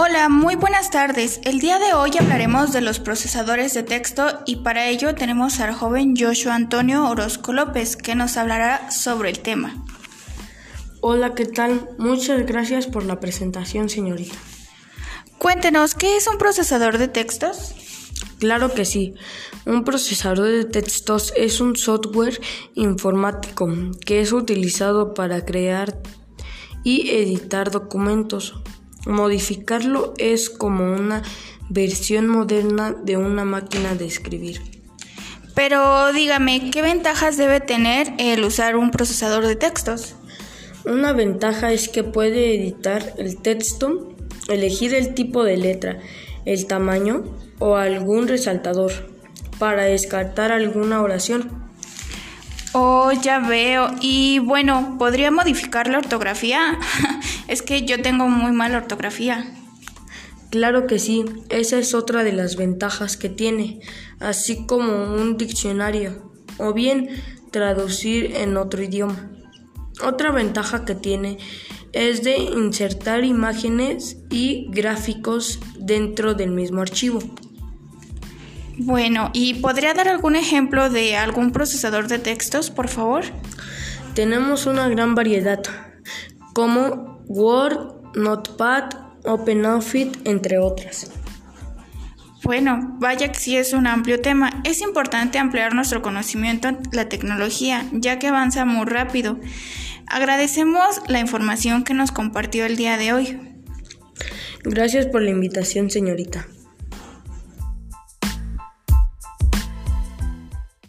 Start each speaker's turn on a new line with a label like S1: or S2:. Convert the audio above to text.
S1: Hola, muy buenas tardes. El día de hoy hablaremos de los procesadores de texto y para ello tenemos al joven Joshua Antonio Orozco López que nos hablará sobre el tema.
S2: Hola, ¿qué tal? Muchas gracias por la presentación, señorita.
S1: Cuéntenos, ¿qué es un procesador de textos?
S2: Claro que sí. Un procesador de textos es un software informático que es utilizado para crear y editar documentos Modificarlo es como una versión moderna de una máquina de escribir.
S1: Pero dígame, ¿qué ventajas debe tener el usar un procesador de textos?
S2: Una ventaja es que puede editar el texto, elegir el tipo de letra, el tamaño o algún resaltador para descartar alguna oración.
S1: Oh, ya veo. Y bueno, ¿podría modificar la ortografía? es que yo tengo muy mala ortografía.
S2: Claro que sí, esa es otra de las ventajas que tiene, así como un diccionario, o bien traducir en otro idioma. Otra ventaja que tiene es de insertar imágenes y gráficos dentro del mismo archivo.
S1: Bueno, ¿y podría dar algún ejemplo de algún procesador de textos, por favor?
S2: Tenemos una gran variedad, como Word, Notepad, OpenOffice, entre otras.
S1: Bueno, vaya que sí es un amplio tema. Es importante ampliar nuestro conocimiento en la tecnología, ya que avanza muy rápido. Agradecemos la información que nos compartió el día de hoy.
S2: Gracias por la invitación, señorita.